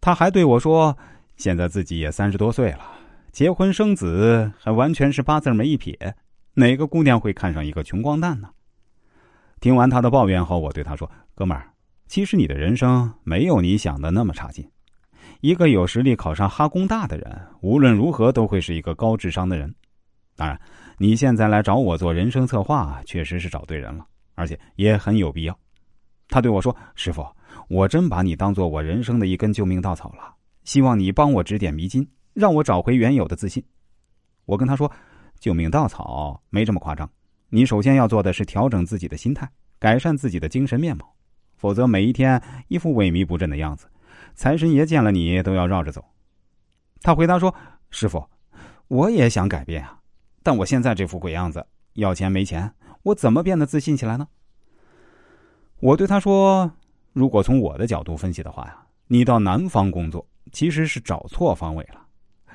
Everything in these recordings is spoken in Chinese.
他还对我说：“现在自己也三十多岁了，结婚生子还完全是八字没一撇，哪个姑娘会看上一个穷光蛋呢？”听完他的抱怨后，我对他说：“哥们儿，其实你的人生没有你想的那么差劲。一个有实力考上哈工大的人，无论如何都会是一个高智商的人。当然，你现在来找我做人生策划，确实是找对人了，而且也很有必要。”他对我说：“师傅。”我真把你当做我人生的一根救命稻草了，希望你帮我指点迷津，让我找回原有的自信。我跟他说：“救命稻草没这么夸张，你首先要做的是调整自己的心态，改善自己的精神面貌，否则每一天一副萎靡不振的样子，财神爷见了你都要绕着走。”他回答说：“师傅，我也想改变啊，但我现在这副鬼样子，要钱没钱，我怎么变得自信起来呢？”我对他说。如果从我的角度分析的话呀，你到南方工作其实是找错方位了，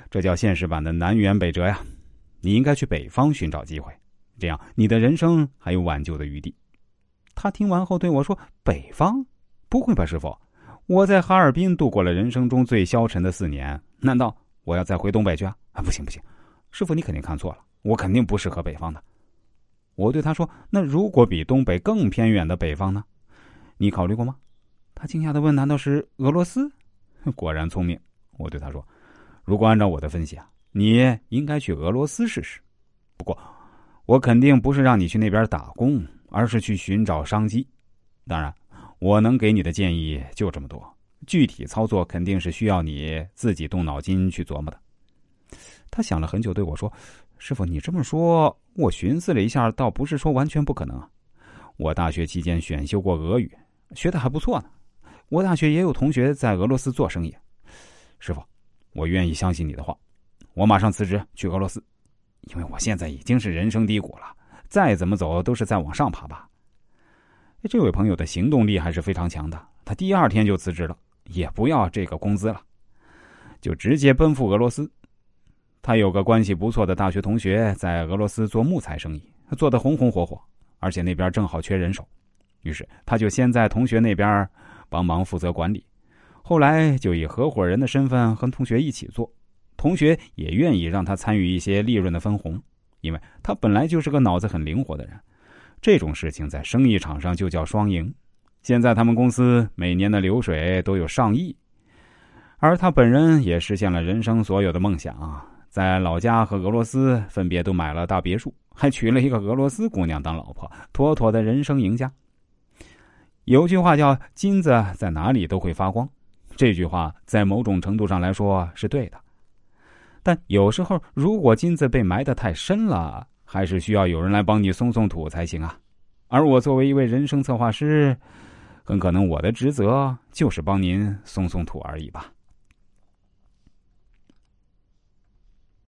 这叫现实版的南辕北辙呀。你应该去北方寻找机会，这样你的人生还有挽救的余地。他听完后对我说：“北方？不会吧，师傅？我在哈尔滨度过了人生中最消沉的四年，难道我要再回东北去啊？啊，不行不行，师傅你肯定看错了，我肯定不适合北方的。”我对他说：“那如果比东北更偏远的北方呢？你考虑过吗？”他惊讶的问：“难道是俄罗斯？” 果然聪明，我对他说：“如果按照我的分析啊，你应该去俄罗斯试试。不过，我肯定不是让你去那边打工，而是去寻找商机。当然，我能给你的建议就这么多，具体操作肯定是需要你自己动脑筋去琢磨的。”他想了很久，对我说：“师傅，你这么说，我寻思了一下，倒不是说完全不可能啊。我大学期间选修过俄语，学的还不错呢。”我大学也有同学在俄罗斯做生意，师傅，我愿意相信你的话，我马上辞职去俄罗斯，因为我现在已经是人生低谷了，再怎么走都是在往上爬吧。这位朋友的行动力还是非常强的，他第二天就辞职了，也不要这个工资了，就直接奔赴俄罗斯。他有个关系不错的大学同学在俄罗斯做木材生意，做得红红火火，而且那边正好缺人手，于是他就先在同学那边。帮忙负责管理，后来就以合伙人的身份和同学一起做，同学也愿意让他参与一些利润的分红，因为他本来就是个脑子很灵活的人。这种事情在生意场上就叫双赢。现在他们公司每年的流水都有上亿，而他本人也实现了人生所有的梦想，在老家和俄罗斯分别都买了大别墅，还娶了一个俄罗斯姑娘当老婆，妥妥的人生赢家。有句话叫“金子在哪里都会发光”，这句话在某种程度上来说是对的。但有时候，如果金子被埋得太深了，还是需要有人来帮你松松土才行啊。而我作为一位人生策划师，很可能我的职责就是帮您松松土而已吧。